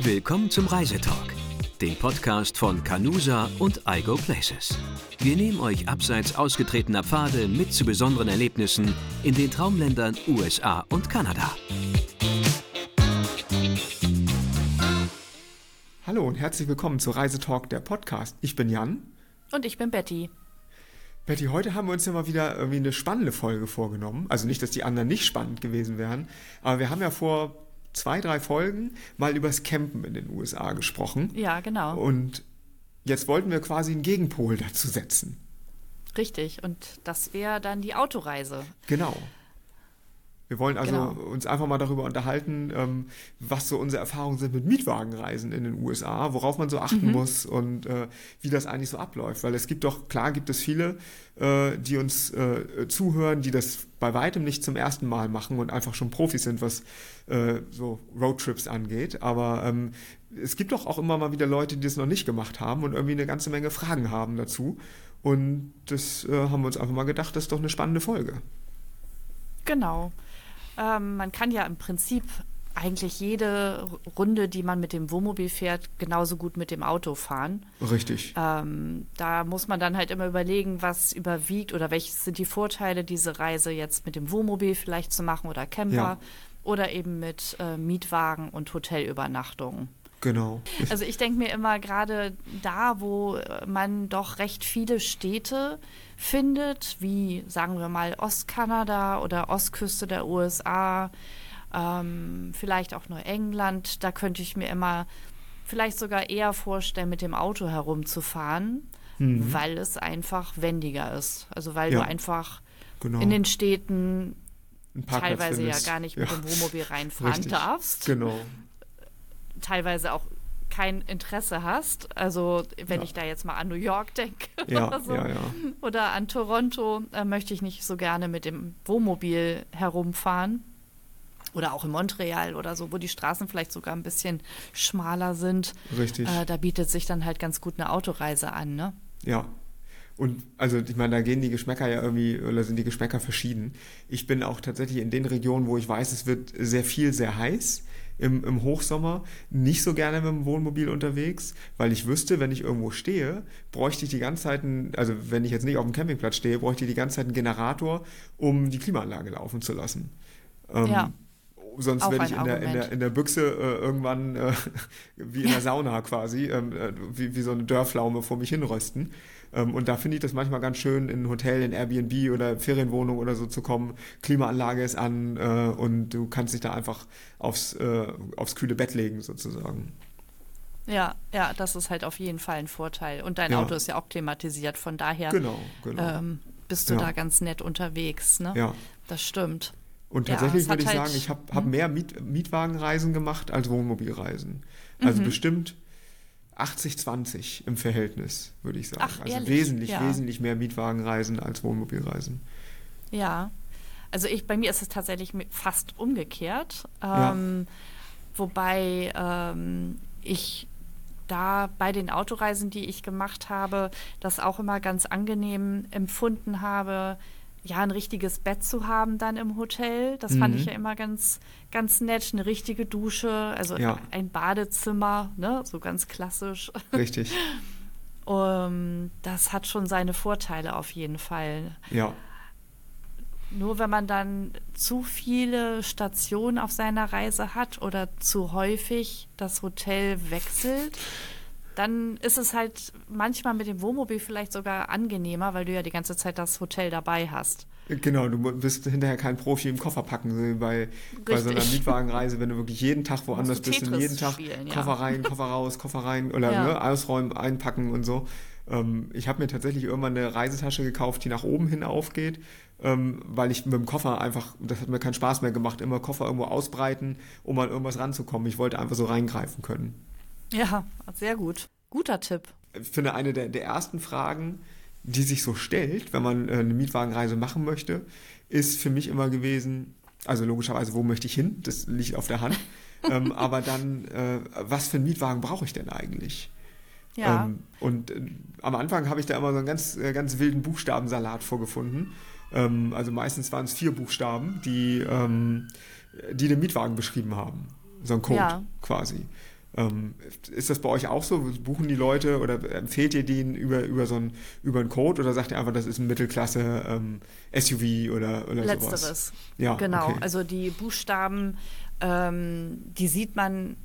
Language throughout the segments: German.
Willkommen zum Reisetalk, dem Podcast von Canusa und iGo Places. Wir nehmen euch abseits ausgetretener Pfade mit zu besonderen Erlebnissen in den Traumländern USA und Kanada. Hallo und herzlich willkommen zu Reisetalk, der Podcast. Ich bin Jan. Und ich bin Betty. Betty, heute haben wir uns ja mal wieder irgendwie eine spannende Folge vorgenommen. Also nicht, dass die anderen nicht spannend gewesen wären, aber wir haben ja vor zwei, drei Folgen mal übers Campen in den USA gesprochen. Ja, genau. Und jetzt wollten wir quasi einen Gegenpol dazu setzen. Richtig, und das wäre dann die Autoreise. Genau. Wir wollen also Genau. uns einfach mal darüber unterhalten, ähm, was so unsere Erfahrungen sind mit Mietwagenreisen in den USA, worauf man so achten muss und äh, wie das eigentlich so abläuft. Weil es gibt doch, klar gibt es viele, äh, die uns äh, zuhören, die das bei weitem nicht zum ersten Mal machen und einfach schon Profis sind, was äh, so Roadtrips angeht. Aber ähm, es gibt doch auch immer mal wieder Leute, die das noch nicht gemacht haben und irgendwie eine ganze Menge Fragen haben dazu. Und das äh, haben wir uns einfach mal gedacht, das ist doch eine spannende Folge. Genau. Ähm, man kann ja im Prinzip eigentlich jede Runde, die man mit dem Wohnmobil fährt, genauso gut mit dem Auto fahren. Richtig. Ähm, da muss man dann halt immer überlegen, was überwiegt oder welche sind die Vorteile, diese Reise jetzt mit dem Wohnmobil vielleicht zu machen oder Camper Ja. oder eben mit äh, Mietwagen und Hotelübernachtungen. Genau. Also ich denke mir immer gerade da, wo äh, man doch recht viele Städte findet, wie sagen wir mal Ostkanada oder Ostküste der USA, ähm, vielleicht auch nur England, da könnte ich mir immer vielleicht sogar eher vorstellen, mit dem Auto herumzufahren, Mhm. weil es einfach wendiger ist. Also weil Ja. du einfach Genau. in den Städten teilweise findest. ja gar nicht mit Ja. dem Wohnmobil reinfahren Richtig. darfst Genau. teilweise auch kein Interesse hast. Also wenn Ja. ich da jetzt mal an New York denke Ja, oder so ja, oder an Toronto, äh, möchte ich nicht so gerne mit dem Wohnmobil herumfahren. Oder auch in Montreal oder so, wo die Straßen vielleicht sogar ein bisschen schmaler sind. Richtig. Äh, da bietet sich dann halt ganz gut eine Autoreise an, ne? Ja. Und also ich meine, da gehen die Geschmäcker ja irgendwie, oder sind die Geschmäcker verschieden. Ich bin auch tatsächlich in den Regionen, wo ich weiß, es wird sehr viel, sehr heiß im, im Hochsommer, nicht so gerne mit dem Wohnmobil unterwegs, weil ich wüsste, wenn ich irgendwo stehe, bräuchte ich die ganze Zeit, einen, also wenn ich jetzt nicht auf dem Campingplatz stehe, bräuchte ich die ganze Zeit einen Generator, um die Klimaanlage laufen zu lassen. Ähm, Ja. Sonst werde ich in der, in, der, in der Büchse äh, irgendwann äh, wie in der Sauna quasi, ähm, äh, wie, wie so eine Dörrpflaume vor mich hinrösten. Ähm, und da finde ich das manchmal ganz schön, in ein Hotel, in Airbnb oder Ferienwohnung oder so zu kommen. Klimaanlage ist an äh, und du kannst dich da einfach aufs, äh, aufs kühle Bett legen sozusagen. Ja, ja, das ist halt auf jeden Fall ein Vorteil. Und dein Ja. Auto ist ja auch klimatisiert, von daher Genau, genau. ähm, bist du Ja. da ganz nett unterwegs, ne? ja. Das stimmt. Und Ja, tatsächlich es würde ich halt- sagen, ich habe hab mehr Miet, Mietwagenreisen gemacht als Wohnmobilreisen. Also Mhm. bestimmt 80-20 im Verhältnis, würde ich sagen. Ach, also ehrlich? wesentlich, Ja. wesentlich mehr Mietwagenreisen als Wohnmobilreisen. Ja, also ich, bei mir ist es tatsächlich fast umgekehrt. Ja. Ähm, Wobei ähm, ich da bei den Autoreisen, die ich gemacht habe, das auch immer ganz angenehm empfunden habe, ja, ein richtiges Bett zu haben dann im Hotel. Das fand Mhm. ich ja immer ganz, ganz nett. Eine richtige Dusche, also Ja. ein Badezimmer, ne, so ganz klassisch. Richtig. Um, das hat schon seine Vorteile auf jeden Fall. Ja. Nur wenn man dann zu viele Stationen auf seiner Reise hat oder zu häufig das Hotel wechselt, dann ist es halt manchmal mit dem Wohnmobil vielleicht sogar angenehmer, weil du ja die ganze Zeit das Hotel dabei hast. Genau, du bist hinterher kein Profi im Koffer packen, bei, bei so einer. Mietwagenreise, wenn du wirklich jeden Tag woanders bist und jeden Tag spielen, ja. Koffer rein, Koffer raus, Koffer rein oder Ja. ne, ausräumen, einpacken und so. Ähm, ich habe mir tatsächlich irgendwann eine Reisetasche gekauft, die nach oben hin aufgeht, ähm, weil ich mit dem Koffer einfach, das hat mir keinen Spaß mehr gemacht, immer Koffer irgendwo ausbreiten, um an irgendwas ranzukommen. Ich wollte einfach so reingreifen können. Ja, sehr gut. Guter Tipp. ich finde, eine der, der ersten Fragen, die sich so stellt, wenn man äh, eine Mietwagenreise machen möchte, ist für mich immer gewesen, also logischerweise, wo möchte ich hin? Das liegt auf der Hand. ähm, aber dann, äh, was für einen Mietwagen brauche ich denn eigentlich? Ja. Ähm, und äh, am Anfang habe ich da immer so einen ganz, äh, ganz wilden Buchstabensalat vorgefunden. Ähm, also meistens waren es vier Buchstaben, die, ähm, die den Mietwagen beschrieben haben. So ein Code Ja. quasi. Ähm, ist das bei euch auch so? Buchen die Leute oder empfehlt ihr denen über, über so einen, über einen Code oder sagt ihr einfach, das ist ein Mittelklasse ähm, SUV oder, oder Letzteres. sowas? Ja, genau. Okay. Also die Buchstaben, ähm, die sieht man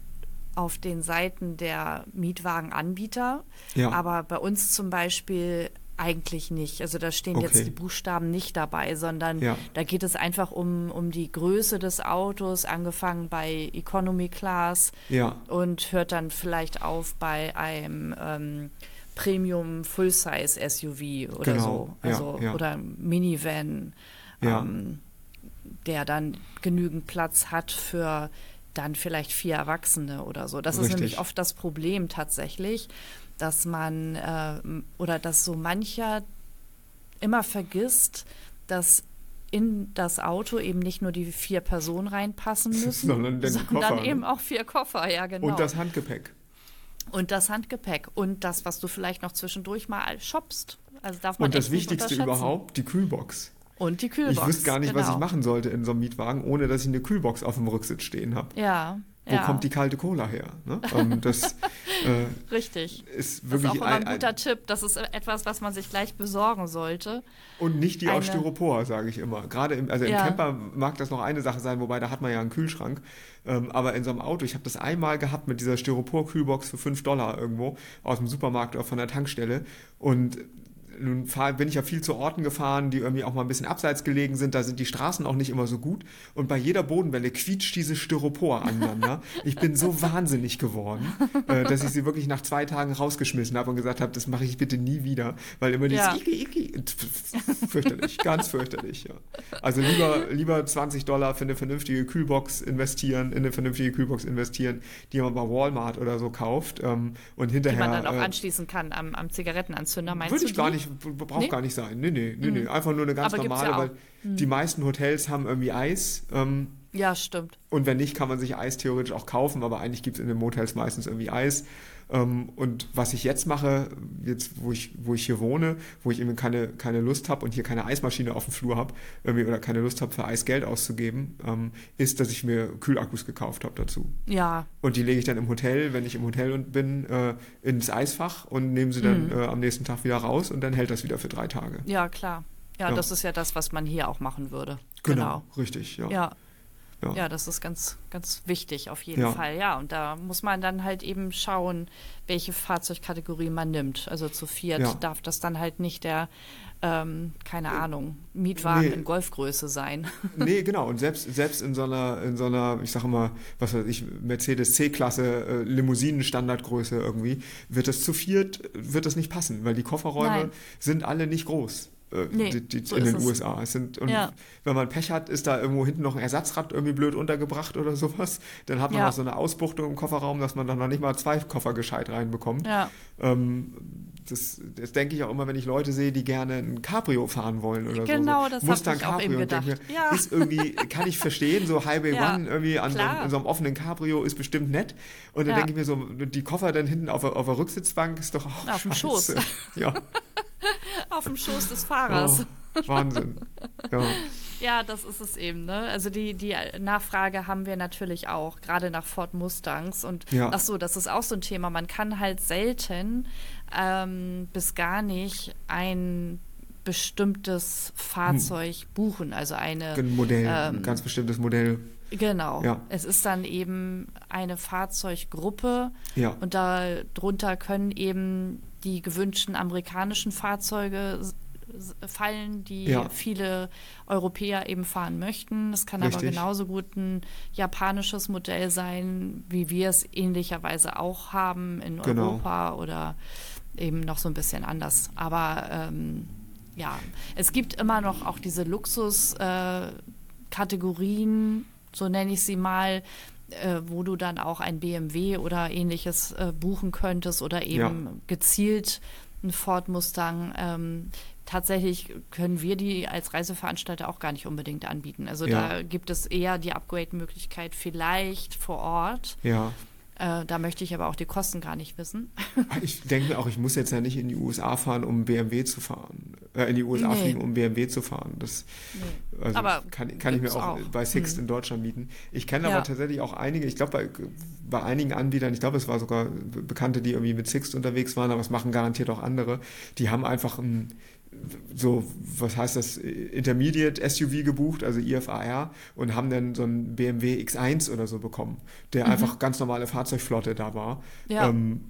auf den Seiten der Mietwagenanbieter. Ja. Aber bei uns zum Beispiel eigentlich nicht. Also da stehen okay. jetzt die Buchstaben nicht dabei, sondern ja. da geht es einfach um, um die Größe des Autos, angefangen bei Economy Class ja. und hört dann vielleicht auf bei einem ähm, Premium Full-Size SUV oder genau. so. Also, ja, Oder Minivan, ähm, der dann genügend Platz hat für dann vielleicht vier Erwachsene oder so. Das Richtig. ist nämlich oft das Problem tatsächlich dass man äh, oder dass so mancher immer vergisst, dass in das Auto eben nicht nur die vier Personen reinpassen müssen, sondern, sondern Koffer, eben auch vier Koffer, ja genau. Und das Handgepäck. Und das Handgepäck und das, was du vielleicht noch zwischendurch mal shoppst. Also darf man und das Wichtigste überhaupt, die Kühlbox. Und die Kühlbox. Ich wüsste gar nicht, genau. was ich genau. machen sollte in so einem Mietwagen, ohne dass ich eine Kühlbox auf dem Rücksitz stehen habe. Ja, wo ja. kommt die kalte Cola her? Ne? Um, das äh, Richtig. ist wirklich das ist auch ein, ein, guter Tipp. Das ist etwas, was man sich gleich besorgen sollte. Und nicht die eine, aus Styropor, sage ich immer. Gerade im, also im ja. Camper mag das noch eine Sache sein, wobei da hat man ja einen Kühlschrank. Ähm, aber in so einem Auto, ich habe das einmal gehabt mit dieser Styropor-Kühlbox für 5 Dollar irgendwo aus dem Supermarkt oder von der Tankstelle. Und nun fahr, bin ich ja viel zu Orten gefahren, die irgendwie auch mal ein bisschen abseits gelegen sind. Da sind die Straßen auch nicht immer so gut. Und bei jeder Bodenwelle quietscht dieses Styropor aneinander. ich bin so wahnsinnig geworden, äh, dass ich sie wirklich nach zwei Tagen rausgeschmissen habe und gesagt habe, das mache ich bitte nie wieder. Weil immer dieses ja. Iki, Iki, fürchterlich, ganz fürchterlich. Ja. Also lieber, lieber 20 Dollar für eine vernünftige Kühlbox investieren, in eine vernünftige Kühlbox investieren, die man bei Walmart oder so kauft. Ähm, und hinterher. Die man dann auch äh, anschließen kann am, am Zigarettenanzünder, meinst würde ich gar nicht nicht, braucht nee? gar nicht sein. Nee, nee, nee, nee. Einfach nur eine ganz Aber normale, ja weil mhm. die meisten Hotels haben irgendwie Eis. Ähm, ja, stimmt. Und wenn nicht, kann man sich Eis theoretisch auch kaufen, aber eigentlich gibt es in den Motels meistens irgendwie Eis. Ähm, und was ich jetzt mache, jetzt wo ich, wo ich hier wohne, wo ich eben keine, keine Lust habe und hier keine Eismaschine auf dem Flur habe oder keine Lust habe, für Eis Geld auszugeben, ähm, ist, dass ich mir Kühlakkus gekauft habe dazu. Ja. Und die lege ich dann im Hotel, wenn ich im Hotel bin, äh, ins Eisfach und nehme sie dann mhm. äh, am nächsten Tag wieder raus und dann hält das wieder für drei Tage. Ja, klar. Ja, ja, das ist ja das, was man hier auch machen würde. Genau, genau. richtig, ja. Ja, ja. ja, das ist ganz, ganz wichtig auf jeden ja. Fall. Ja, und da muss man dann halt eben schauen, welche Fahrzeugkategorie man nimmt. Also zu viert ja. darf das dann halt nicht der, ähm, keine Ahnung, Mietwagen nee. in Golfgröße sein. Nee, genau. Und selbst, selbst in so einer, in so einer, ich sage mal, was weiß ich, Mercedes C-Klasse, äh, Limousinen-Standardgröße irgendwie, wird das zu viert, wird das nicht passen, weil die Kofferräume Nein. sind alle nicht groß äh, nee, die, die so in den USA. Es sind, und ja. wenn man Pech hat, ist da irgendwo hinten noch ein Ersatzrad irgendwie blöd untergebracht oder sowas. Dann hat man ja. noch so eine Ausbuchtung im Kofferraum, dass man dann noch nicht mal zwei Koffer gescheit reinbekommt. Ja. Ähm, das, das denke ich auch immer, wenn ich Leute sehe, die gerne ein Cabrio fahren wollen oder genau, so. das Mustang ich Cabrio. Auch eben gedacht. Mir, ja. Ist irgendwie, kann ich verstehen, so Highway ja, One irgendwie an so, in so einem offenen Cabrio ist bestimmt nett. Und dann ja. denke ich mir so, die Koffer dann hinten auf, auf der Rücksitzbank ist doch auch Auf dem Schoß. Ja. auf dem Schoß des Fahrers. Oh, Wahnsinn. Ja. Ja, das ist es eben. Ne? Also die, die Nachfrage haben wir natürlich auch, gerade nach Ford Mustangs. Und ja. ach so, das ist auch so ein Thema. Man kann halt selten ähm, bis gar nicht ein bestimmtes Fahrzeug hm. buchen, also eine ein Modell, ähm, ein ganz bestimmtes Modell. Genau. Ja. Es ist dann eben eine Fahrzeuggruppe ja. und darunter können eben die gewünschten amerikanischen Fahrzeuge fallen, die ja. viele Europäer eben fahren möchten. Es kann Richtig. aber genauso gut ein japanisches Modell sein, wie wir es ähnlicherweise auch haben in genau. Europa oder eben noch so ein bisschen anders. Aber ähm, ja, es gibt immer noch auch diese Luxuskategorien, äh, so nenne ich sie mal, äh, wo du dann auch ein BMW oder ähnliches äh, buchen könntest oder eben ja. gezielt ein Ford Mustang. Ähm, tatsächlich können wir die als Reiseveranstalter auch gar nicht unbedingt anbieten. Also ja. da gibt es eher die Upgrade-Möglichkeit vielleicht vor Ort. Ja. Äh, da möchte ich aber auch die Kosten gar nicht wissen. ich denke auch, ich muss jetzt ja nicht in die USA fahren, um BMW zu fahren. Äh, in die USA nee. fliegen, um BMW zu fahren. Das nee. also aber kann, kann ich mir auch, auch, bei Sixt hm. in Deutschland mieten. Ich kenne ja. aber tatsächlich auch einige, ich glaube bei, bei einigen Anbietern, ich glaube es war sogar Bekannte, die irgendwie mit Sixt unterwegs waren, aber es machen garantiert auch andere, die haben einfach ein so, was heißt das, Intermediate SUV gebucht, also IFAR, und haben dann so einen BMW X1 oder so bekommen, der mhm. einfach ganz normale Fahrzeugflotte da war. Ja. Ähm,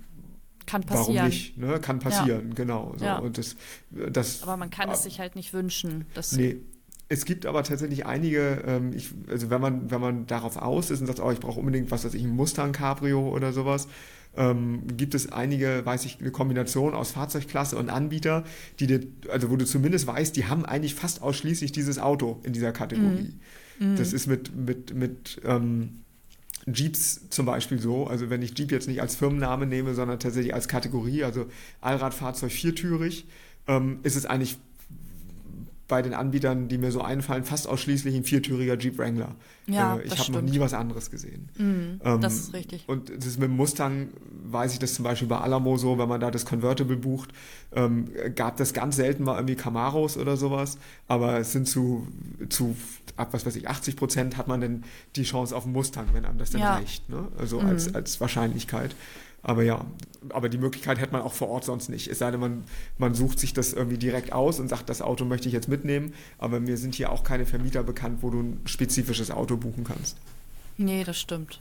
kann passieren. Warum nicht? Ne? Kann passieren, ja. genau. So. Ja. Und das, das, aber man kann es sich halt nicht wünschen. Dass nee. Es gibt aber tatsächlich einige, ähm, ich, also wenn man, wenn man darauf aus ist und sagt, oh, ich brauche unbedingt, was weiß ich, ein Mustang Cabrio oder sowas, ähm, gibt es einige, weiß ich, eine Kombination aus Fahrzeugklasse und Anbieter, die dir, also wo du zumindest weißt, die haben eigentlich fast ausschließlich dieses Auto in dieser Kategorie. Mhm. Das ist mit, mit, mit ähm, Jeeps zum Beispiel so, also wenn ich Jeep jetzt nicht als Firmenname nehme, sondern tatsächlich als Kategorie, also Allradfahrzeug viertürig, ähm, ist es eigentlich bei den Anbietern, die mir so einfallen, fast ausschließlich ein viertüriger Jeep Wrangler. Ja, äh, ich habe noch nie was anderes gesehen. Mhm, ähm, das ist richtig. Und das ist mit dem Mustang, weiß ich das zum Beispiel bei Alamo so, wenn man da das Convertible bucht, ähm, gab das ganz selten mal irgendwie Camaros oder sowas, aber es sind zu, zu ab was weiß ich, 80 Prozent hat man denn die Chance auf einen Mustang, wenn einem das dann ja. reicht. Ne? Also mhm. als, als Wahrscheinlichkeit. Aber ja, aber die Möglichkeit hätte man auch vor Ort sonst nicht. Es sei denn, man, man sucht sich das irgendwie direkt aus und sagt, das Auto möchte ich jetzt mitnehmen. Aber mir sind hier auch keine Vermieter bekannt, wo du ein spezifisches Auto buchen kannst. Nee, das stimmt.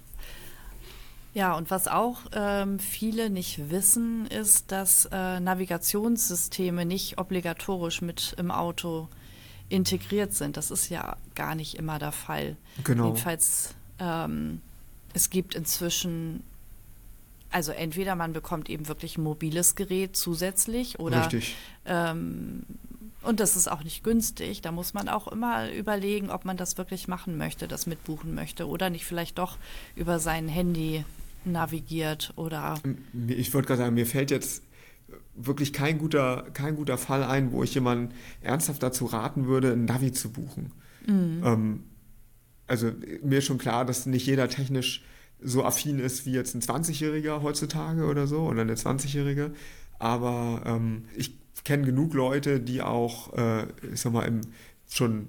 Ja, und was auch ähm, viele nicht wissen, ist, dass äh, Navigationssysteme nicht obligatorisch mit im Auto integriert sind. Das ist ja gar nicht immer der Fall. Genau. Jedenfalls, ähm, es gibt inzwischen also entweder man bekommt eben wirklich ein mobiles Gerät zusätzlich oder ähm, und das ist auch nicht günstig. Da muss man auch immer überlegen, ob man das wirklich machen möchte, das mitbuchen möchte oder nicht vielleicht doch über sein Handy navigiert oder. Ich wollte gerade sagen, mir fällt jetzt wirklich kein guter, kein guter Fall ein, wo ich jemanden ernsthaft dazu raten würde, ein Navi zu buchen. Mhm. Ähm, also mir ist schon klar, dass nicht jeder technisch so affin ist wie jetzt ein 20-Jähriger heutzutage oder so oder eine 20-Jährige. Aber ähm, ich kenne genug Leute, die auch, äh, ich sag mal, im schon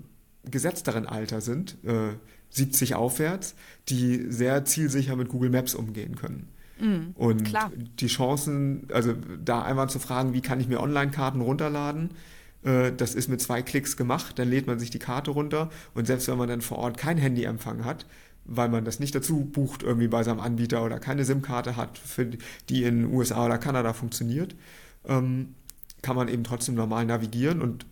gesetzteren Alter sind, äh, 70 aufwärts, die sehr zielsicher mit Google Maps umgehen können. Mm, und klar. die Chancen, also da einmal zu fragen, wie kann ich mir Online-Karten runterladen, äh, das ist mit zwei Klicks gemacht, dann lädt man sich die Karte runter und selbst wenn man dann vor Ort kein Handyempfang hat, weil man das nicht dazu bucht irgendwie bei seinem Anbieter oder keine SIM-Karte hat, für die in USA oder Kanada funktioniert, ähm, kann man eben trotzdem normal navigieren und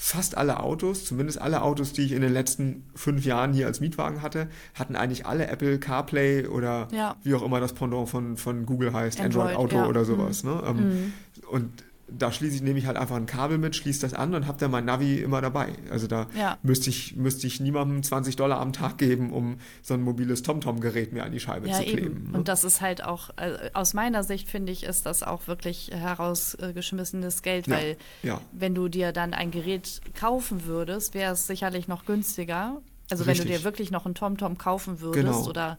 fast alle Autos, zumindest alle Autos, die ich in den letzten fünf Jahren hier als Mietwagen hatte, hatten eigentlich alle Apple CarPlay oder ja. wie auch immer das Pendant von, von Google heißt, Android, Android Auto ja. oder sowas. Mhm. Ne? Ähm, mhm. Und da schließe ich, nehme ich halt einfach ein Kabel mit, schließe das an und habe dann mein Navi immer dabei. Also da ja. müsste ich, müsste ich niemandem 20 Dollar am Tag geben, um so ein mobiles TomTom-Gerät mir an die Scheibe ja, zu kleben. Eben. Ne? Und das ist halt auch, also aus meiner Sicht finde ich, ist das auch wirklich herausgeschmissenes Geld, weil ja. wenn du dir dann ein Gerät kaufen würdest, wäre es sicherlich noch günstiger. Also Richtig. wenn du dir wirklich noch ein TomTom kaufen würdest genau. oder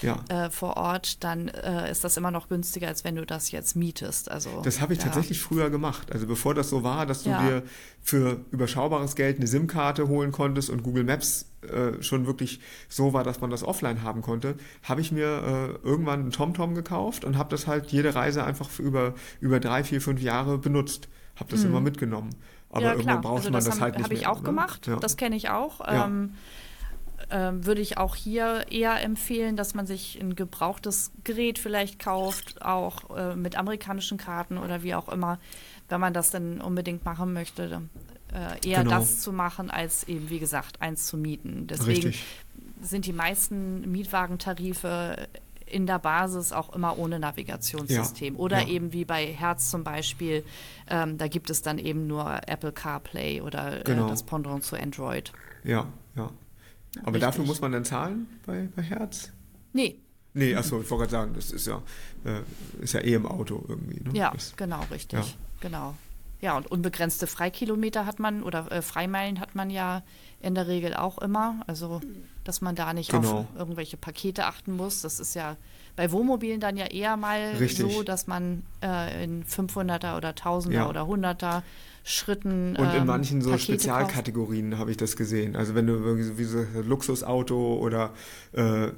ja. äh, vor Ort, dann äh, ist das immer noch günstiger, als wenn du das jetzt mietest. Also, das habe ich ja. tatsächlich früher gemacht. Also bevor das so war, dass du ja. dir für überschaubares Geld eine SIM-Karte holen konntest und Google Maps äh, schon wirklich so war, dass man das offline haben konnte, habe ich mir äh, irgendwann einen TomTom gekauft und habe das halt jede Reise einfach über, über drei, vier, fünf Jahre benutzt. Habe das mhm. immer mitgenommen. Aber ja, irgendwann braucht also man das, das halt nicht habe ich mehr, auch ne? gemacht. Das kenne ich auch. Ähm, ähm, würde ich auch hier eher empfehlen, dass man sich ein gebrauchtes Gerät vielleicht kauft, auch äh, mit amerikanischen Karten oder wie auch immer, wenn man das dann unbedingt machen möchte. Äh, eher Genau. das zu machen, als eben, wie gesagt, eins zu mieten. Deswegen Richtig. sind die meisten Mietwagentarife in der Basis auch immer ohne Navigationssystem. Ja, Oder ja. eben wie bei Herz zum Beispiel, ähm, da gibt es dann eben nur Apple CarPlay oder Genau. äh, das Pendant zu Android. Ja, ja. Aber Richtig. dafür muss man dann zahlen bei, bei Herz? Nee, Nee, achso, ich wollte gerade sagen, das ist ja, äh, ist ja eh im Auto irgendwie. Ne? Ja, Das, genau, richtig. Ja. Genau. ja, und unbegrenzte Freikilometer hat man oder äh, Freimeilen hat man ja in der Regel auch immer. Also, dass man da nicht Genau. auf irgendwelche Pakete achten muss. Das ist ja bei Wohnmobilen dann ja eher mal Richtig. so, dass man äh, in 500er oder 1000er Ja. oder 100er Schritten. Und in ähm, manchen so Pakete. Spezialkategorien habe ich das gesehen. Also wenn du irgendwie so wie so ein Luxusauto oder äh,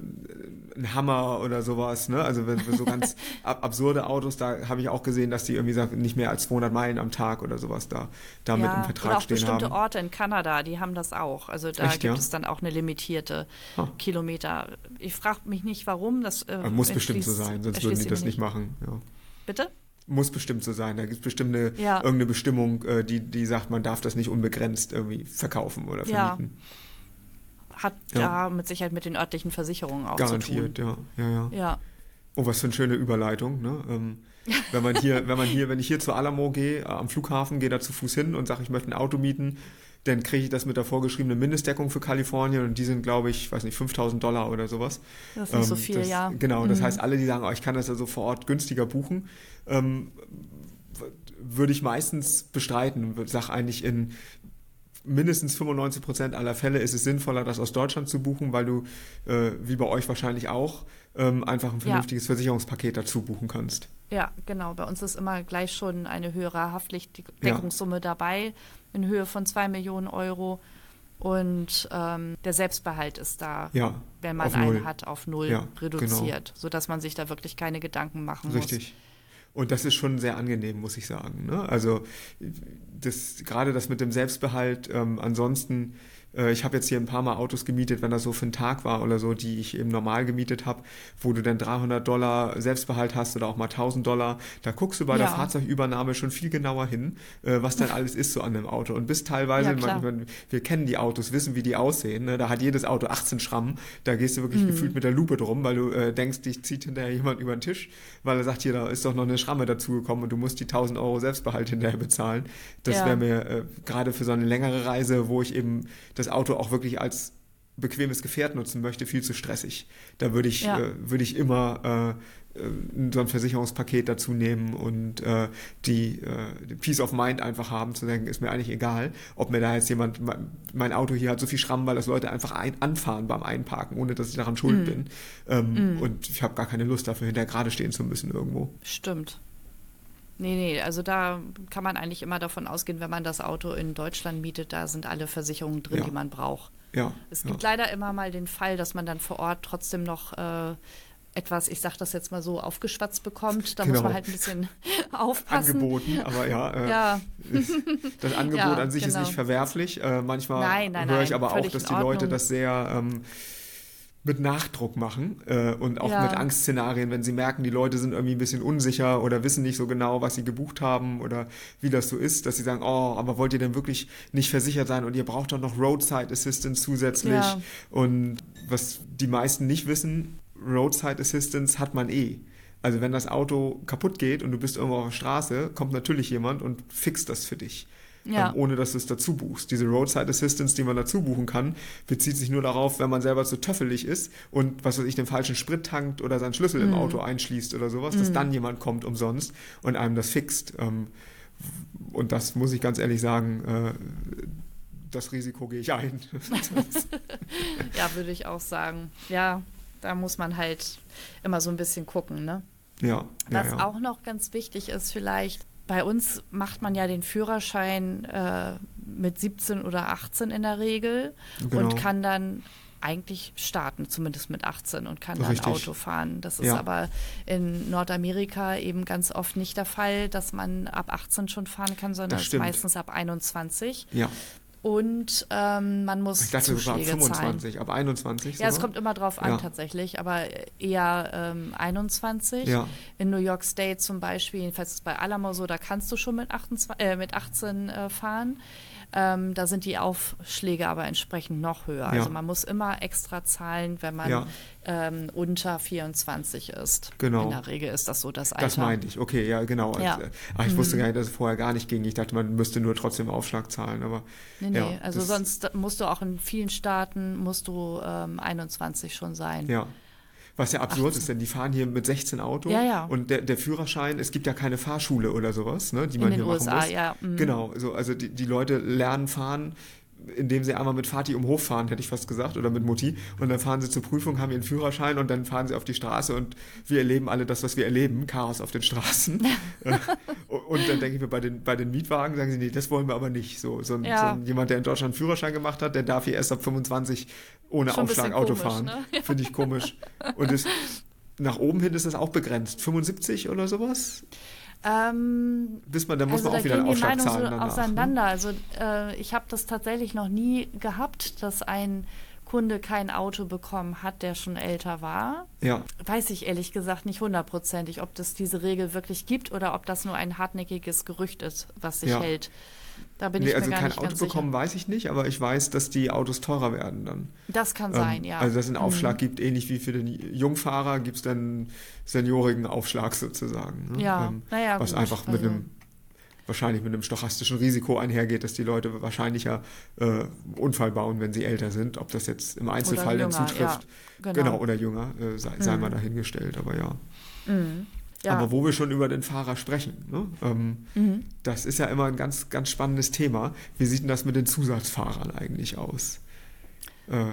ein Hammer oder sowas, ne? Also wenn so ganz ab absurde Autos, da habe ich auch gesehen, dass die irgendwie sagen, nicht mehr als 200 Meilen am Tag oder sowas da, da mit im Ja, Vertrag oder auch stehen bestimmte haben. Orte in Kanada, die haben das auch. Also da Echt, gibt ja? es dann auch eine limitierte Ah. Kilometer. Ich frage mich nicht, warum. Das äh, Muss bestimmt so sein, sonst würden die das nicht machen. Ja. Bitte? Muss bestimmt so sein. Da gibt es bestimmt eine, Ja. irgendeine Bestimmung, äh, die, die sagt, man darf das nicht unbegrenzt irgendwie verkaufen oder Ja. vermieten. Hat Ja. ja mit Sicherheit mit den örtlichen Versicherungen auch zu Garantiert, tun. ja. ja, ja. Ja. Oh, was für eine schöne Überleitung. Ne? Ähm, wenn man hier, wenn man hier, wenn ich hier zu Alamo gehe, äh, am Flughafen, gehe da zu Fuß hin und sage, ich möchte ein Auto mieten, dann kriege ich das mit der vorgeschriebenen Mindestdeckung für Kalifornien und die sind, glaube ich, weiß nicht, 5000 Dollar oder sowas. Das ist nicht so Ähm, viel, das, ja. Genau, das Mhm. heißt, alle, die sagen, oh, ich kann das ja so vor Ort günstiger buchen, ähm, würde ich meistens bestreiten. Sag eigentlich in mindestens 95 Prozent aller Fälle ist es sinnvoller, das aus Deutschland zu buchen, weil du, äh, wie bei euch wahrscheinlich auch, ähm, einfach ein Ja. vernünftiges Versicherungspaket dazu buchen kannst. Ja, genau. Bei uns ist immer gleich schon eine höhere Haftpflichtdeckungssumme dabei in Höhe von 2 Millionen Euro. Und ähm, der Selbstbehalt ist da, Ja, wenn man Null. einen hat, auf null Ja, reduziert, sodass man sich da wirklich keine Gedanken machen muss. Richtig. Und das ist schon sehr angenehm, muss ich sagen. Ne? Also das, gerade das mit dem Selbstbehalt, ähm, ansonsten, äh, ich habe jetzt hier ein paar Mal Autos gemietet, wenn das so für einen Tag war oder so, die ich eben normal gemietet habe, wo du dann 300 Dollar Selbstbehalt hast oder auch mal 1000 Dollar, da guckst du bei der Ja. Fahrzeugübernahme schon viel genauer hin, äh, was dann alles ist so an dem Auto. Und bis teilweise, Ja, man, man, wir kennen die Autos, wissen, wie die aussehen. Ne? Da hat jedes Auto 18 Schrammen, da gehst du Mhm. wirklich gefühlt mit der Lupe drum, weil du äh, denkst, dich zieht hinterher jemand über den Tisch, weil er sagt, hier, da ist doch noch eine Schramme dazugekommen und du musst die 1000 Euro Selbstbehalt hinterher bezahlen. Das Ja. wäre mir äh, gerade für so eine längere Reise, wo ich eben das Auto auch wirklich als bequemes Gefährt nutzen möchte, viel zu stressig. Da würde ich, Ja. äh, würde ich immer äh, äh, so ein Versicherungspaket dazu nehmen und äh, die, äh, die Peace of Mind einfach haben, zu denken, ist mir eigentlich egal, ob mir da jetzt jemand, mein- Auto hier hat so viel Schramm, weil das Leute einfach ein, anfahren beim Einparken, ohne dass ich daran schuld bin. Ähm, Und ich habe gar keine Lust dafür, hinterher gerade stehen zu müssen irgendwo. Stimmt. Nee, nee, also da kann man eigentlich immer davon ausgehen, wenn man das Auto in Deutschland mietet, da sind alle Versicherungen drin, Ja. die man braucht. Ja. Es ja. gibt leider immer mal den Fall, dass man dann vor Ort trotzdem noch äh, etwas, ich sag das jetzt mal so, aufgeschwatzt bekommt. Da muss Genau. man halt ein bisschen aufpassen. angeboten, aber ja, äh, Ja, das Angebot Ja, an sich ist genau. nicht verwerflich. Äh, manchmal Nein, nein, höre ich aber auch, dass die Leute das sehr ähm, mit Nachdruck machen äh, und auch Ja. mit Angstszenarien, wenn sie merken, die Leute sind irgendwie ein bisschen unsicher oder wissen nicht so genau, was sie gebucht haben oder wie das so ist, dass sie sagen, oh, aber wollt ihr denn wirklich nicht versichert sein und ihr braucht doch noch Roadside Assistance zusätzlich Ja. und was die meisten nicht wissen, Roadside Assistance hat man eh. Also wenn das Auto kaputt geht und du bist irgendwo auf der Straße, kommt natürlich jemand und fixt das für dich. Ja. Ähm, ohne dass du es dazu buchst. Diese Roadside Assistance, die man dazu buchen kann, bezieht sich nur darauf, wenn man selber zu töffelig ist und was weiß ich, den falschen Sprit tankt oder seinen Schlüssel Mhm. im Auto einschließt oder sowas, dass dann jemand kommt umsonst und einem das fixt. Ähm, Und das muss ich ganz ehrlich sagen, äh, das Risiko gehe ich ein. ja, würde ich auch sagen. Ja, da muss man halt immer so ein bisschen gucken, ne? ja, ja, Was ja. auch noch ganz wichtig ist, vielleicht, bei uns macht man ja den Führerschein äh, mit 17 oder 18 in der Regel Genau. und kann dann eigentlich starten, zumindest mit 18 und kann dann Richtig. Auto fahren. Das ist Ja. aber in Nordamerika eben ganz oft nicht der Fall, dass man ab 18 schon fahren kann, sondern meistens ab 21. ja. Und ähm, in muss Ich dachte Zuschläge zahlen. 25, ab 21. Ja, es sogar. kommt immer drauf an Ja. tatsächlich, aber eher ähm, 21. Ja. In New York State zum Beispiel, jedenfalls es bei Alamo so, da kannst du schon mit, 28, äh, mit 18 äh, fahren. Ähm, da sind die Aufschläge aber entsprechend noch höher. Ja. Also man muss immer extra zahlen, wenn man Ja. ähm, unter 24 ist. Genau. In der Regel ist das so das Alter. Das meinte ich, okay, ja, genau. Ja. Mhm. Also, ach, ich wusste gar nicht, dass es vorher gar nicht ging. Ich dachte, man müsste nur trotzdem Aufschlag zahlen, aber. Nee, nee, also sonst musst du auch in vielen Staaten musst du ähm, 21 schon sein. Ja. Was ja absurd 18. ist, denn die fahren hier mit 16 Auto ja, ja. und der, der, Führerschein, es gibt ja keine Fahrschule oder sowas, ne, die man In den hier USA, machen muss. Ja. Mhm. Genau, so, also die, die Leute lernen fahren indem sie einmal mit Vati um Hof fahren, hätte ich fast gesagt, oder mit Mutti. Und dann fahren sie zur Prüfung, haben ihren Führerschein und dann fahren sie auf die Straße und wir erleben alle das, was wir erleben, Chaos auf den Straßen. Und dann denke ich mir, bei den, bei den Mietwagen sagen sie, nee, das wollen wir aber nicht. So, so, ja. so jemand, der in Deutschland einen Führerschein gemacht hat, der darf hier erst ab 25 ohne Schon Aufschlag Auto komisch, fahren. Ne? Finde ich komisch. Und es, nach oben hin ist das auch begrenzt. 75 oder sowas? Ähm, Bis man, da muss also man auch wieder einen gehen die zahlen so danach. ne? auseinander. Also äh, ich habe das tatsächlich noch nie gehabt, dass ein Kunde kein Auto bekommen hat, der schon älter war. Ja, Weiß ich ehrlich gesagt nicht hundertprozentig, ob das diese Regel wirklich gibt oder ob das nur ein hartnäckiges Gerücht ist, was sich Ja. hält. Da bin nee, ich mir also gar kein nicht Auto bekommen sicher. weiß ich nicht, aber ich weiß, dass die Autos teurer werden dann. Das kann Ähm, sein, ja. Also dass es einen Aufschlag Mhm. gibt, ähnlich wie für den Jungfahrer gibt es dann seniorigen Aufschlag sozusagen. Ne? Ja, Ähm, naja, was gut, einfach mit also- einem wahrscheinlich mit einem stochastischen Risiko einhergeht, dass die Leute wahrscheinlicher äh, Unfall bauen, wenn sie älter sind. Ob das jetzt im Einzelfall dann zutrifft, ja, genau. genau. oder jünger, äh, sei, sei Mhm. mal dahingestellt, aber ja. Mhm. Ja. Aber wo wir schon über den Fahrer sprechen, ne? ähm, Mhm. das ist ja immer ein ganz, ganz spannendes Thema. Wie sieht denn das mit den Zusatzfahrern eigentlich aus? Äh,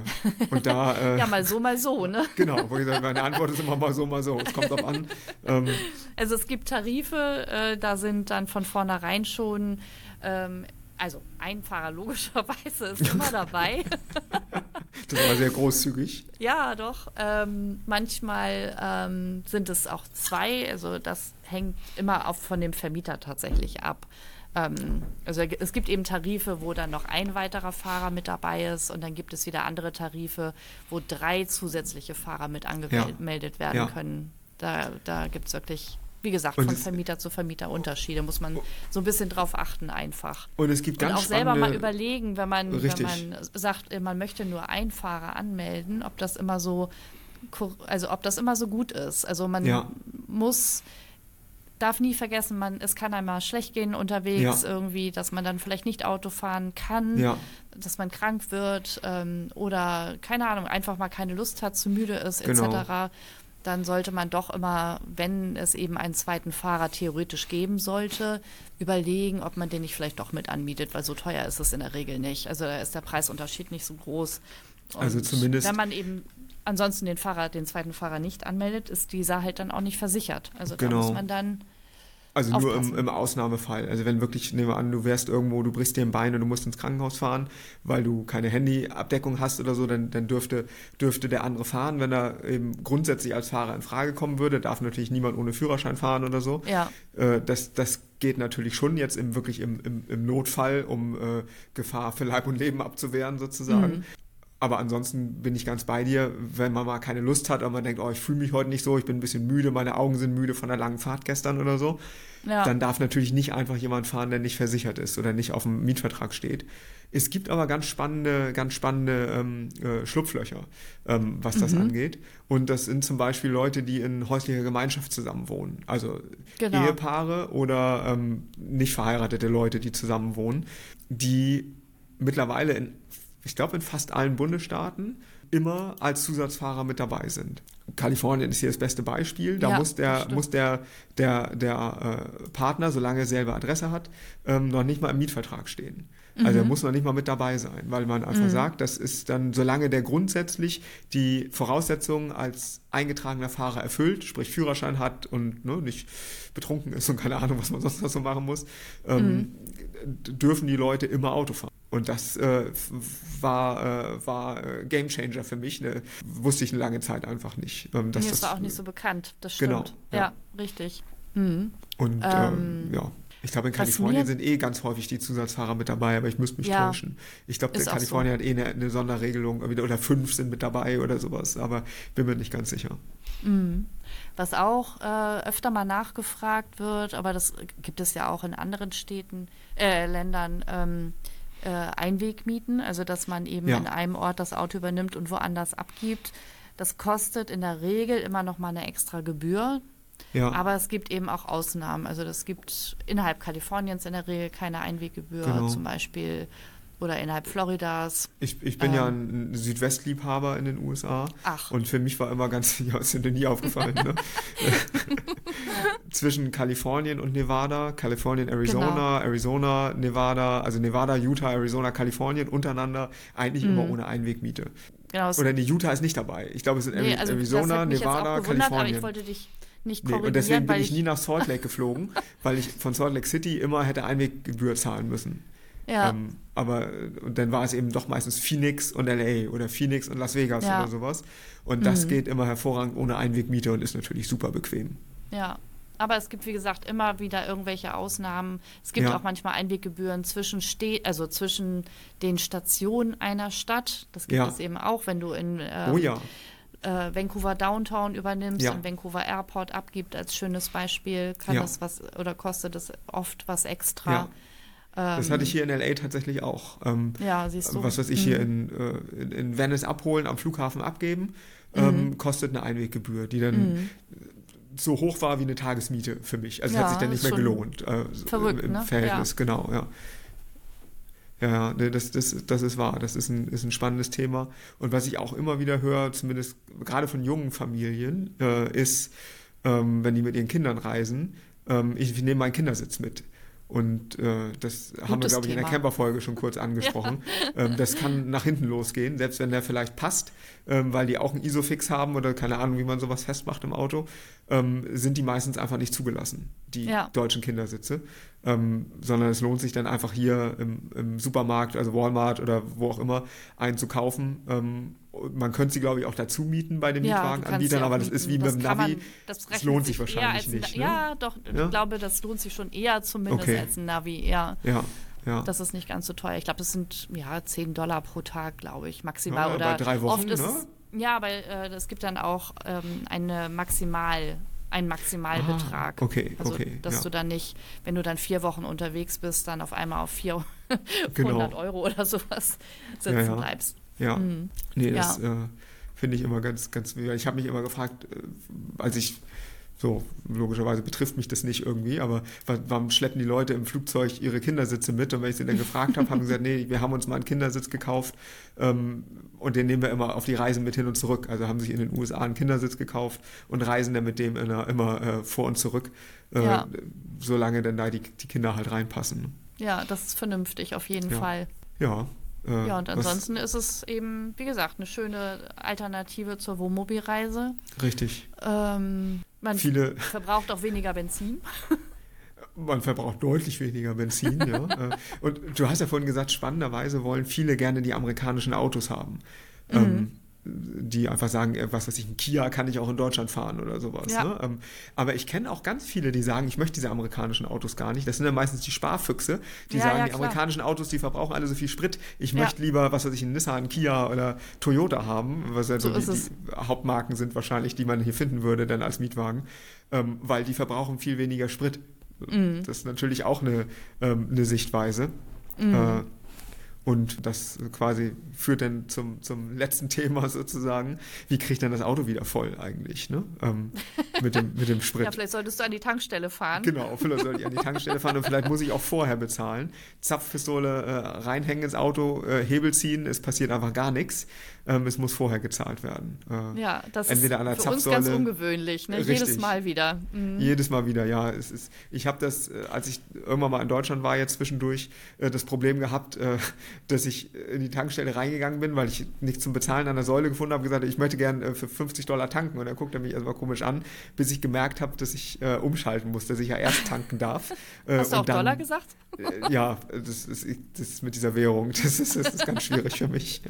und da, äh, ja, mal so, mal so, ne? genau, wo ich sage, meine Antwort ist immer mal so, mal so. Es kommt drauf an. Ähm, Also es gibt Tarife, äh, da sind dann von vornherein schon, ähm, also ein Fahrer logischerweise ist immer dabei. das war sehr großzügig. ja, doch. Ähm, manchmal ähm, sind es auch zwei, also das hängt immer auf, von dem Vermieter tatsächlich ab. Ähm, also es gibt eben Tarife, wo dann noch ein weiterer Fahrer mit dabei ist und dann gibt es wieder andere Tarife, wo drei zusätzliche Fahrer mit angemeldet werden Ja. können. Da, da gibt es wirklich, wie gesagt, Und von Vermieter zu Vermieter Unterschiede. Muss man so ein bisschen drauf achten einfach. Und es gibt Und ganz auch selber mal überlegen, wenn man, wenn man sagt, äh, man möchte nur einen Fahrer anmelden, ob das immer so, also ob das immer so gut ist. Also man Ja. muss, darf nie vergessen, man, es kann einmal schlecht gehen unterwegs Ja. irgendwie, dass man dann vielleicht nicht Auto fahren kann, Ja. dass man krank wird ähm, oder keine Ahnung, einfach mal keine Lust hat, zu müde ist Genau. etc. Dann sollte man doch immer, wenn es eben einen zweiten Fahrer theoretisch geben sollte, überlegen, ob man den nicht vielleicht doch mit anmietet, weil so teuer ist es in der Regel nicht. Also da ist der Preisunterschied nicht so groß. Und Also zumindest- Wenn man eben ansonsten den Fahrer, den zweiten Fahrer nicht anmeldet, ist dieser halt dann auch nicht versichert. Also da Genau. muss man dann Also nur im, im Ausnahmefall. Also wenn wirklich, nehmen wir an, du wärst irgendwo, du brichst dir ein Bein und du musst ins Krankenhaus fahren, weil du keine Handyabdeckung hast oder so, dann, dann dürfte, dürfte der andere fahren. Wenn er eben grundsätzlich als Fahrer in Frage kommen würde, darf natürlich niemand ohne Führerschein fahren oder so. Ja. Äh, das, das geht natürlich schon jetzt im, wirklich im, im, im Notfall, um äh, Gefahr für Leib und Leben abzuwehren sozusagen. Mhm. Aber ansonsten bin ich ganz bei dir, wenn man mal keine Lust hat und man denkt, oh, ich fühle mich heute nicht so, ich bin ein bisschen müde, meine Augen sind müde von der langen Fahrt gestern oder so, Ja. dann darf natürlich nicht einfach jemand fahren, der nicht versichert ist oder nicht auf dem Mietvertrag steht. Es gibt aber ganz spannende, ganz spannende ähm, äh, Schlupflöcher, ähm, was das Mhm. angeht. Und das sind zum Beispiel Leute, die in häuslicher Gemeinschaft zusammenwohnen. Also Genau. Ehepaare oder ähm, nicht verheiratete Leute, die zusammenwohnen, die mittlerweile in, ich glaube, in fast allen Bundesstaaten immer als Zusatzfahrer mit dabei sind. Kalifornien ist hier das beste Beispiel. Da Ja, muss der, muss der, der, der äh, Partner, solange er selber Adresse hat, ähm, noch nicht mal im Mietvertrag stehen. Also er Mhm. muss noch nicht mal mit dabei sein, weil man einfach sagt, das ist dann, solange der grundsätzlich die Voraussetzungen als eingetragener Fahrer erfüllt, sprich Führerschein hat und ne, nicht betrunken ist und keine Ahnung, was man sonst noch so machen muss, ähm, d- dürfen die Leute immer Auto fahren. Und das äh, war, äh, war äh, Game Changer für mich. Ne? Wusste ich eine lange Zeit einfach nicht. Ähm, dass Mir das, ist war auch nicht so bekannt, das Genau, stimmt. ja. ja. richtig. Mhm. Und Ähm, ähm, ja, ich glaube, in Kalifornien sind eh ganz häufig die Zusatzfahrer mit dabei, aber ich müsste mich Ja, täuschen. Ich glaube, Kalifornien hat eh eine, eine Sonderregelung oder oder fünf sind mit dabei oder sowas, aber bin mir nicht ganz sicher. Mhm. Was auch äh, öfter mal nachgefragt wird, aber das gibt es ja auch in anderen Städten, äh, Ländern, ähm, äh, Einwegmieten, also dass man eben Ja. in einem Ort das Auto übernimmt und woanders abgibt. Das kostet in der Regel immer noch mal eine extra Gebühr, Ja, aber es gibt eben auch Ausnahmen. Also das gibt innerhalb Kaliforniens in der Regel keine Einweggebühr, Genau. zum Beispiel oder innerhalb Floridas. Ich, ich bin Ähm. ja ein Südwestliebhaber in den USA. Ach. Und für mich war immer ganz, ja, ist dir nie aufgefallen, ne? Zwischen Kalifornien und Nevada, Kalifornien, Arizona, Arizona, Nevada, also Nevada, Utah, Arizona, Kalifornien untereinander eigentlich immer ohne Einwegmiete. Genau, Oder nee, Utah ist nicht dabei. Ich glaube, es sind nee, also Arizona, Nevada, gewundert, aber Kalifornien. ich wollte dich nicht Nee, korrigieren, und deswegen bin weil ich nie nach Salt Lake geflogen, weil ich von Salt Lake City immer hätte Einweggebühr zahlen müssen. Ja, Ähm, aber äh, dann war es eben doch meistens Phoenix und LA oder Phoenix und Las Vegas Ja. oder sowas. Und das Mhm. geht immer hervorragend ohne Einwegmiete und ist natürlich super bequem. ja. Aber es gibt, wie gesagt, immer wieder irgendwelche Ausnahmen. Es gibt Ja. auch manchmal Einweggebühren zwischen Ste also zwischen den Stationen einer Stadt. Das gibt Ja. es eben auch, wenn du in ähm, oh ja, äh, Vancouver Downtown übernimmst Ja. und Vancouver Airport abgibt als schönes Beispiel, kann Ja. das was oder kostet es oft was extra. Das Ähm, hatte ich hier in LA tatsächlich auch. Ähm, Ja, siehst du. was weiß ich Mhm. hier in, äh, in, in Venice abholen, am Flughafen abgeben, Mhm. ähm, kostet eine Einweggebühr, die dann so hoch war wie eine Tagesmiete für mich. Also Ja, hat sich dann nicht mehr gelohnt. Äh, verrückt, im, im ne? Verhältnis, Ja. genau, ja. Ja, nee, das, das, das ist wahr. Das ist ein, ist ein spannendes Thema. Und was ich auch immer wieder höre, zumindest gerade von jungen Familien, äh, ist, ähm, wenn die mit ihren Kindern reisen, ähm, ich, ich nehme meinen Kindersitz mit. Und äh, das haben wir, Gutes glaube ich, in der Thema. Camper-Folge schon kurz angesprochen. Ähm, das kann nach hinten losgehen, selbst wenn der vielleicht passt, ähm, weil die auch einen Isofix haben oder keine Ahnung, wie man sowas festmacht im Auto, ähm, sind die meistens einfach nicht zugelassen, die Ja. deutschen Kindersitze. Ähm, sondern es lohnt sich dann einfach hier im, im Supermarkt, also Walmart oder wo auch immer, einen zu kaufen. Man könnte sie, glaube ich, auch dazu mieten bei den Ja, Mietwagenanbietern, aber das ist wie mit dem Navi. Man, das, das lohnt sich eher wahrscheinlich ein- nicht, ne? Ja, doch, Ja? ich glaube, das lohnt sich schon eher zumindest Okay. als ein Navi, ja. Ja, ja. Das ist nicht ganz so teuer. Ich glaube, das sind ja 10 Dollar pro Tag, glaube ich, maximal. Ja, Oder bei drei Wochen, oft ist ne? es, ja, aber äh, es gibt dann auch ähm, eine Maximal, einen Maximalbetrag. Ah, okay, also, okay, dass ja. du dann nicht, wenn du dann vier Wochen unterwegs bist, dann auf einmal auf 400 Genau. Euro oder sowas sitzen bleibst. Ja, Mhm. nee, Ja. das äh, finde ich immer ganz, ganz, ich habe mich immer gefragt, äh, als ich so, logischerweise betrifft mich das nicht irgendwie, aber wa- warum schleppen die Leute im Flugzeug ihre Kindersitze mit? Und wenn ich sie dann gefragt habe, haben sie gesagt, nee, wir haben uns mal einen Kindersitz gekauft ähm, und den nehmen wir immer auf die Reisen mit hin und zurück. Also haben sich in den USA einen Kindersitz gekauft und reisen dann mit dem immer, immer äh, vor und zurück, äh, Ja. solange dann da die, die Kinder halt reinpassen. Ja, das ist vernünftig auf jeden Ja. Fall. Ja. Äh, Ja, und was- ansonsten ist es eben, wie gesagt, eine schöne Alternative zur Wohnmobilreise. Richtig. Ähm, man Viele, verbraucht auch weniger Benzin. Man verbraucht deutlich weniger Benzin, ja. Äh, Und du hast ja vorhin gesagt, spannenderweise wollen viele gerne die amerikanischen Autos haben. Mhm. Ähm, die einfach sagen, äh, was weiß ich, ein Kia kann ich auch in Deutschland fahren oder sowas. Ja. Ne? Ähm, Aber ich kenne auch ganz viele, die sagen, ich möchte diese amerikanischen Autos gar nicht. Das sind ja meistens die Sparfüchse, die Ja, sagen, ja, die amerikanischen Autos, die verbrauchen alle so viel Sprit. Ich möchte lieber, was weiß ich, einen Nissan, Kia oder Toyota haben, was ja so, So die, die Hauptmarken sind wahrscheinlich, die man hier finden würde, dann als Mietwagen, ähm, weil die verbrauchen viel weniger Sprit. Mhm. Das ist natürlich auch eine, ähm, eine Sichtweise. Äh, und das quasi führt dann zum, zum letzten Thema sozusagen. Wie kriegt dann das Auto wieder voll eigentlich, ne? Ähm, mit, dem, mit dem Sprit. Ja, vielleicht solltest du an die Tankstelle fahren. Genau, vielleicht soll ich an die Tankstelle fahren und vielleicht muss ich auch vorher bezahlen. Zapfpistole äh, reinhängen ins Auto, äh, Hebel ziehen, es passiert einfach gar nichts. Ähm, es muss vorher gezahlt werden. Äh, Ja, das ist für uns ganz Zapfsäule- ungewöhnlich, ne? Jedes Mal wieder. Mhm. Jedes Mal wieder, ja. Es ist, ich habe das, äh, als ich irgendwann mal in Deutschland war, jetzt zwischendurch, äh, das Problem gehabt, äh, dass ich in die Tankstelle reingegangen bin, weil ich nichts zum Bezahlen an der Säule gefunden habe, gesagt, ich möchte gern äh, für 50 Dollar tanken. Und er guckte mich erstmal komisch an, bis ich gemerkt habe, dass ich äh, umschalten muss, dass ich ja erst tanken darf. Äh, Hast du auch dann- Dollar gesagt? Äh, ja, das ist, das ist mit dieser Währung, das ist, das ist ganz schwierig für mich.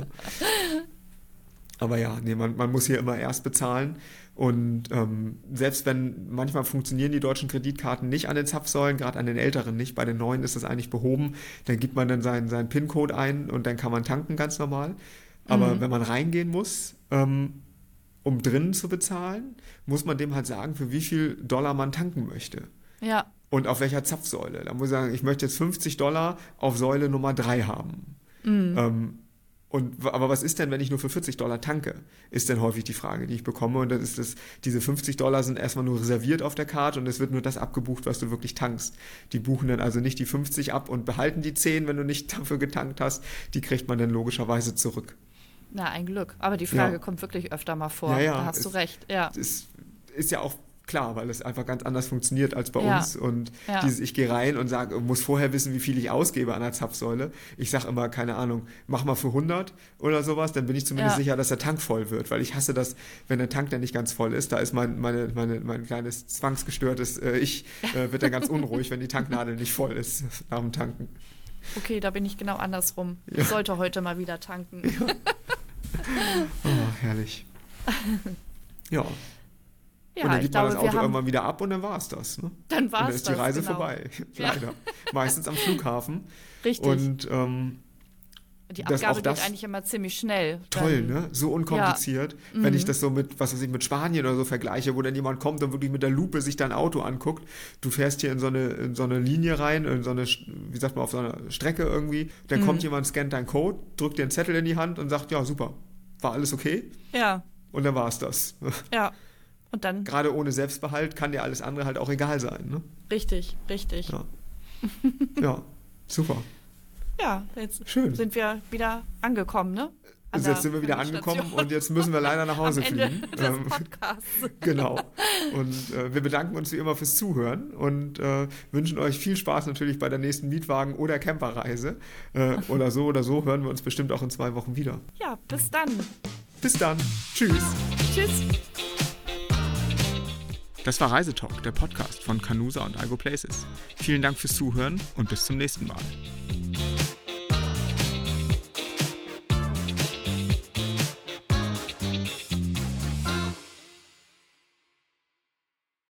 Aber ja, nee, man, man muss hier immer erst bezahlen. Und ähm, selbst wenn manchmal funktionieren die deutschen Kreditkarten nicht an den Zapfsäulen, gerade an den älteren nicht, bei den neuen ist das eigentlich behoben, dann gibt man dann seinen, seinen PIN-Code ein und dann kann man tanken ganz normal. Aber Mhm. wenn man reingehen muss, ähm, um drinnen zu bezahlen, muss man dem halt sagen, für wie viel Dollar man tanken möchte. Ja. Und auf welcher Zapfsäule. Da muss ich sagen, ich möchte jetzt 50 Dollar auf Säule Nummer 3 haben. Mhm. Ähm, Und, aber was ist denn, wenn ich nur für 40 Dollar tanke? Ist denn häufig die Frage, die ich bekomme. Und dann ist das, diese 50 Dollar sind erstmal nur reserviert auf der Karte und es wird nur das abgebucht, was du wirklich tankst. Die buchen dann also nicht die 50 ab und behalten die 10, wenn du nicht dafür getankt hast. Die kriegt man dann logischerweise zurück. Na, ein Glück. Aber die Frage ja. kommt wirklich öfter mal vor. Ja, ja, da hast es, du recht. Ja. Es ist ja auch klar, weil es einfach ganz anders funktioniert als bei ja. uns. Und ja. dieses, ich gehe rein und sage, muss vorher wissen, wie viel ich ausgebe an der Zapfsäule. Ich sage immer, keine Ahnung, mach mal für 100 oder sowas, dann bin ich zumindest ja. sicher, dass der Tank voll wird, weil ich hasse das, wenn der Tank dann nicht ganz voll ist. Da ist mein, meine, meine, mein kleines zwangsgestörtes äh, Ich, äh, wird dann ganz unruhig, wenn die Tanknadel nicht voll ist nach dem Tanken. Okay, da bin ich genau andersrum. Ich sollte heute mal wieder tanken. oh, herrlich. Ja, ja, und dann gibt man glaube, das Auto irgendwann wieder ab und dann war es das. Ne? Dann war es das. Dann ist die Reise genau. vorbei. Leider. Meistens am Flughafen. Richtig. Und ähm, die Abgabe geht eigentlich immer ziemlich schnell. Toll, dann, ne? So unkompliziert. Ja. Wenn mhm. ich das so mit, was weiß ich, mit Spanien oder so vergleiche, wo dann jemand kommt und wirklich mit der Lupe sich dein Auto anguckt. Du fährst hier in so eine, in so eine Linie rein, in so eine, wie sagt man, auf so eine Strecke irgendwie. Dann mhm. kommt jemand, scannt deinen Code, drückt dir einen Zettel in die Hand und sagt, ja, super, war alles okay? Ja. Und dann war es das. Ja. Und dann. Gerade ohne Selbstbehalt kann dir alles andere halt auch egal sein. Ne? Richtig, richtig. Ja, ja super. Ja, jetzt Schön. sind wir wieder angekommen, ne? An jetzt sind wir wieder angekommen und jetzt müssen wir leider nach Hause fliegen. Des ähm, genau. Und äh, wir bedanken uns wie immer fürs Zuhören und äh, wünschen euch viel Spaß natürlich bei der nächsten Mietwagen- oder Camperreise. Äh, oder so oder so hören wir uns bestimmt auch in zwei Wochen wieder. Ja, bis dann. Bis dann. Tschüss. Tschüss. Das war Reisetalk, der Podcast von Canusa und Algo Places. Vielen Dank fürs Zuhören und bis zum nächsten Mal.